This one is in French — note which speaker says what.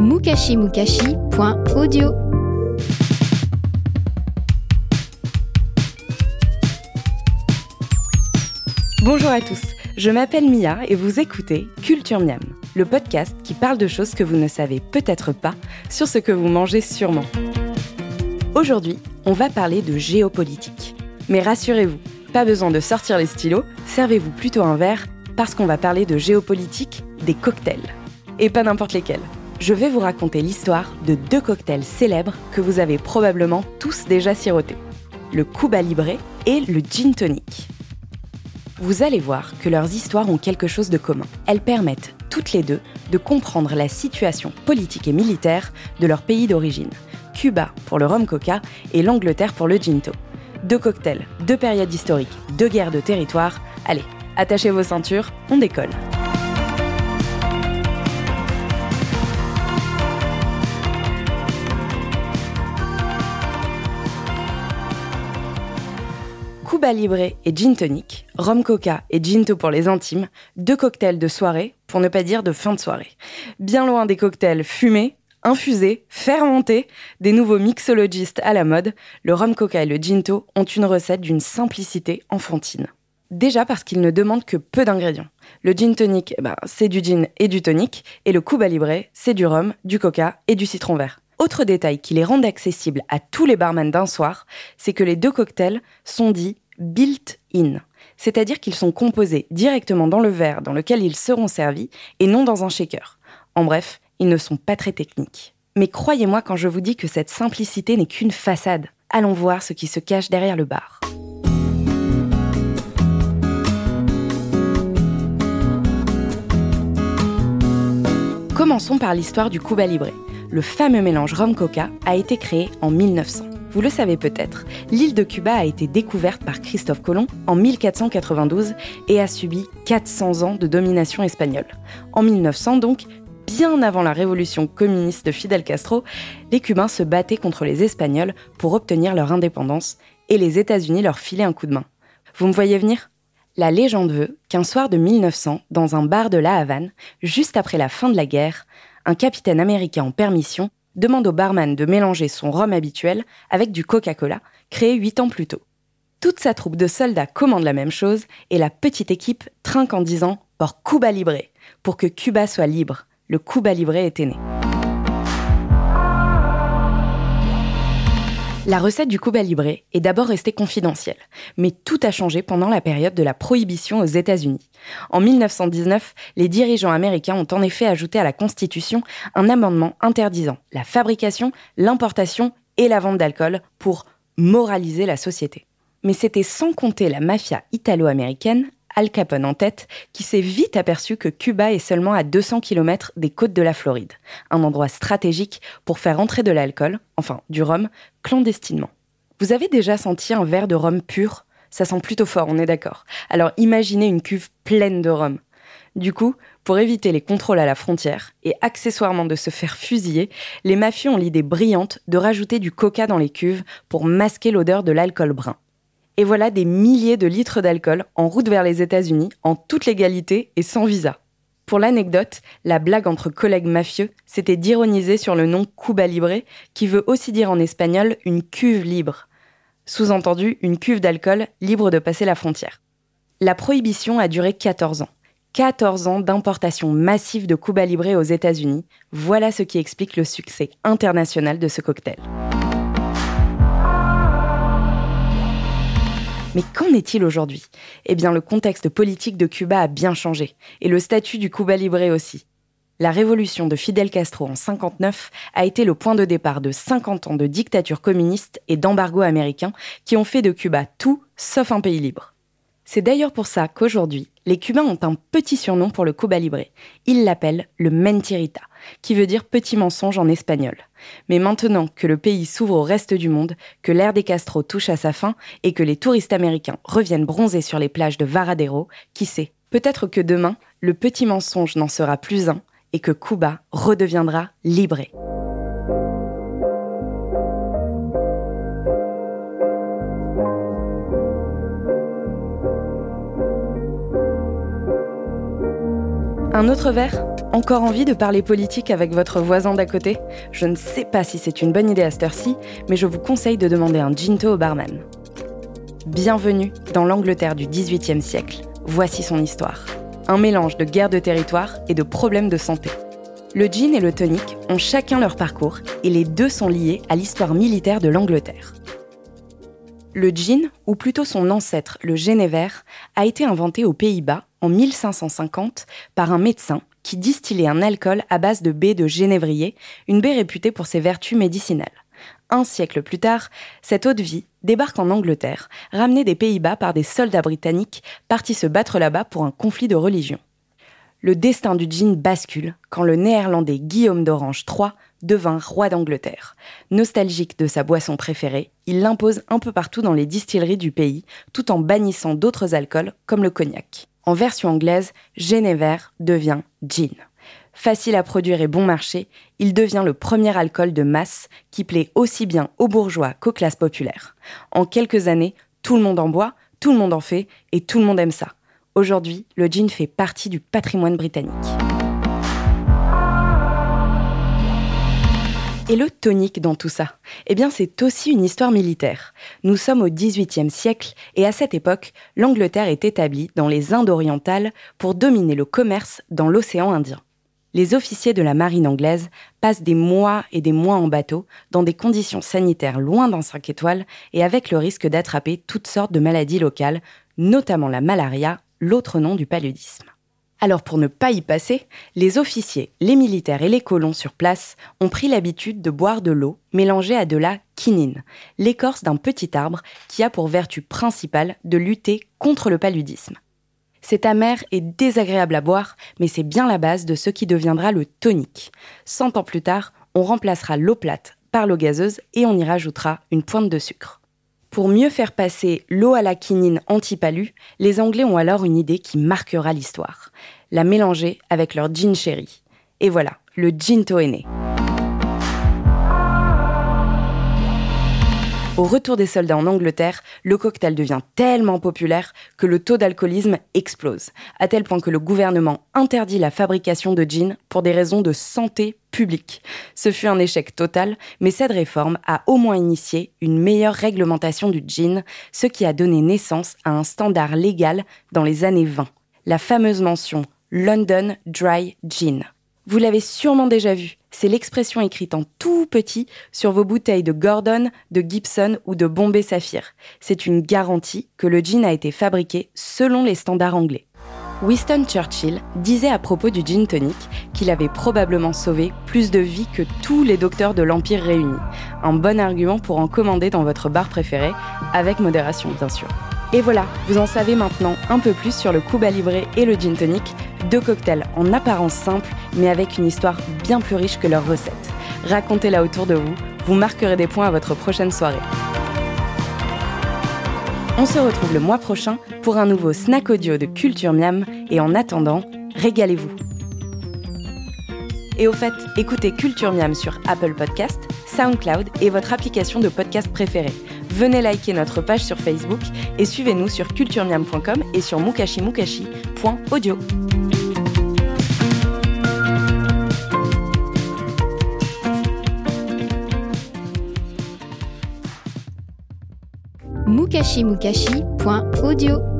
Speaker 1: mukashimukashi.audio
Speaker 2: Bonjour à tous, je m'appelle Mia et vous écoutez Culture Miam, le podcast qui parle de choses que vous ne savez peut-être pas sur ce que vous mangez sûrement. Aujourd'hui, on va parler de géopolitique. Mais rassurez-vous, pas besoin de sortir les stylos, servez-vous plutôt un verre parce qu'on va parler de géopolitique des cocktails. Et pas n'importe lesquels. Je vais vous raconter l'histoire de deux cocktails célèbres que vous avez probablement tous déjà sirotés. Le Cuba Libre et le Gin Tonic. Vous allez voir que leurs histoires ont quelque chose de commun. Elles permettent toutes les deux de comprendre la situation politique et militaire de leur pays d'origine. Cuba pour le rhum coca et l'Angleterre pour le ginto. Deux cocktails, deux périodes historiques, deux guerres de territoire. Allez, attachez vos ceintures, on décolle. Cuba Libre et Gin Tonic, Rhum Coca et Ginto pour les intimes, deux cocktails de soirée, pour ne pas dire de fin de soirée. Bien loin des cocktails fumés, infusés, fermentés, des nouveaux mixologistes à la mode, le Rhum Coca et le Ginto ont une recette d'une simplicité enfantine. Déjà parce qu'ils ne demandent que peu d'ingrédients. Le gin tonic, eh ben, c'est du gin et du tonic, et le Cuba Libre, c'est du rhum, du coca et du citron vert. Autre détail qui les rend accessibles à tous les barman d'un soir, c'est que les deux cocktails sont dits built-in, c'est-à-dire qu'ils sont composés directement dans le verre dans lequel ils seront servis et non dans un shaker. En bref, ils ne sont pas très techniques. Mais croyez-moi quand je vous dis que cette simplicité n'est qu'une façade. Allons voir ce qui se cache derrière le bar. Commençons par l'histoire du Cuba Libre. Le fameux mélange rhum-coca a été créé en 1900. Vous le savez peut-être, l'île de Cuba a été découverte par Christophe Colomb en 1492 et a subi 400 ans de domination espagnole. En 1900 donc, bien avant la révolution communiste de Fidel Castro, les Cubains se battaient contre les Espagnols pour obtenir leur indépendance et les États-Unis leur filaient un coup de main. Vous me voyez venir? La légende veut qu'un soir de 1900, dans un bar de La Havane, juste après la fin de la guerre, un capitaine américain en permission demande au barman de mélanger son rhum habituel avec du Coca-Cola, créé huit ans plus tôt. Toute sa troupe de soldats commande la même chose et la petite équipe trinque en disant Por Cuba Libre, pour que Cuba soit libre. Le Cuba Libre était né. La recette du Cuba Libre est d'abord restée confidentielle, mais tout a changé pendant la période de la prohibition aux États-Unis. En 1919, les dirigeants américains ont en effet ajouté à la Constitution un amendement interdisant la fabrication, l'importation et la vente d'alcool pour moraliser la société. Mais c'était sans compter la mafia italo-américaine, Al Capone en tête, qui s'est vite aperçu que Cuba est seulement à 200 km des côtes de la Floride, un endroit stratégique pour faire entrer de l'alcool, enfin du rhum, clandestinement. Vous avez déjà senti un verre de rhum pur? Ça sent plutôt fort, on est d'accord. Alors imaginez une cuve pleine de rhum. Du coup, pour éviter les contrôles à la frontière et accessoirement de se faire fusiller, les mafieux ont l'idée brillante de rajouter du coca dans les cuves pour masquer l'odeur de l'alcool brun. Et voilà des milliers de litres d'alcool en route vers les États-Unis, en toute légalité et sans visa. Pour l'anecdote, la blague entre collègues mafieux, c'était d'ironiser sur le nom Cuba Libre, qui veut aussi dire en espagnol une cuve libre. Sous-entendu, une cuve d'alcool libre de passer la frontière. La prohibition a duré 14 ans. 14 ans d'importation massive de Cuba Libre aux États-Unis. Voilà ce qui explique le succès international de ce cocktail. Mais qu'en est-il aujourd'hui? Eh bien, le contexte politique de Cuba a bien changé, et le statut du Cuba Libre aussi. La révolution de Fidel Castro en 59 a été le point de départ de 50 ans de dictature communiste et d'embargo américain qui ont fait de Cuba tout sauf un pays libre. C'est d'ailleurs pour ça qu'aujourd'hui, les Cubains ont un petit surnom pour le Cuba Libre. Ils l'appellent le mentirita, qui veut dire petit mensonge en espagnol. Mais maintenant que le pays s'ouvre au reste du monde, que l'ère des Castro touche à sa fin et que les touristes américains reviennent bronzer sur les plages de Varadero, qui sait Peut-être que demain, le petit mensonge n'en sera plus un et que Cuba redeviendra libre. Un autre verre Encore envie de parler politique avec votre voisin d'à côté Je ne sais pas si c'est une bonne idée à cette heure-ci, mais je vous conseille de demander un ginto au barman. Bienvenue dans l'Angleterre du XVIIIe siècle. Voici son histoire. Un mélange de guerre de territoire et de problèmes de santé. Le gin et le tonic ont chacun leur parcours et les deux sont liés à l'histoire militaire de l'Angleterre. Le gin, ou plutôt son ancêtre, le Genéver, a été inventé aux Pays-Bas en 1550 par un médecin qui distillait un alcool à base de baie de génévrier, une baie réputée pour ses vertus médicinales. Un siècle plus tard, cette eau de vie débarque en Angleterre, ramenée des Pays-Bas par des soldats britanniques partis se battre là-bas pour un conflit de religion. Le destin du gin bascule quand le néerlandais Guillaume d'Orange III devint roi d'Angleterre. Nostalgique de sa boisson préférée, il l'impose un peu partout dans les distilleries du pays, tout en bannissant d'autres alcools comme le cognac. En version anglaise, Genever devient gin. Facile à produire et bon marché, il devient le premier alcool de masse qui plaît aussi bien aux bourgeois qu'aux classes populaires. En quelques années, tout le monde en boit, tout le monde en fait et tout le monde aime ça. Aujourd'hui, le gin fait partie du patrimoine britannique. Et le tonique dans tout ça? Eh bien, c'est aussi une histoire militaire. Nous sommes au XVIIIe siècle et à cette époque, l'Angleterre est établie dans les Indes orientales pour dominer le commerce dans l'océan Indien. Les officiers de la marine anglaise passent des mois et des mois en bateau, dans des conditions sanitaires loin d'un 5 étoiles et avec le risque d'attraper toutes sortes de maladies locales, notamment la malaria, l'autre nom du paludisme. Alors pour ne pas y passer, les officiers, les militaires et les colons sur place ont pris l'habitude de boire de l'eau mélangée à de la quinine, l'écorce d'un petit arbre qui a pour vertu principale de lutter contre le paludisme. C'est amer et désagréable à boire, mais c'est bien la base de ce qui deviendra le tonique. Cent ans plus tard, on remplacera l'eau plate par l'eau gazeuse et on y rajoutera une pointe de sucre. Pour mieux faire passer l'eau à la quinine anti-palu, les Anglais ont alors une idée qui marquera l'histoire. La mélanger avec leur gin sherry. Et voilà, le ginto est. Au retour des soldats en Angleterre, le cocktail devient tellement populaire que le taux d'alcoolisme explose, à tel point que le gouvernement interdit la fabrication de gin pour des raisons de santé publique. Ce fut un échec total, mais cette réforme a au moins initié une meilleure réglementation du gin, ce qui a donné naissance à un standard légal dans les années 20, la fameuse mention London Dry Gin. Vous l'avez sûrement déjà vu, c'est l'expression écrite en tout petit sur vos bouteilles de Gordon, de Gibson ou de Bombay Saphir. C'est une garantie que le gin a été fabriqué selon les standards anglais. Winston Churchill disait à propos du gin tonic qu'il avait probablement sauvé plus de vies que tous les docteurs de l'Empire réunis. Un bon argument pour en commander dans votre bar préféré, avec modération bien sûr. Et voilà, vous en savez maintenant un peu plus sur le Cuba Libre et le gin tonic, deux cocktails en apparence simples, mais avec une histoire bien plus riche que leur recette. Racontez-la autour de vous, vous marquerez des points à votre prochaine soirée. On se retrouve le mois prochain pour un nouveau snack audio de Culture Miam et en attendant, régalez-vous. Et au fait, écoutez Culture Miam sur Apple Podcast, SoundCloud et votre application de podcast préférée. Venez liker notre page sur Facebook et suivez-nous sur culturemiam.com et sur mukashimukashi.audio.
Speaker 1: mukashimukashi.audio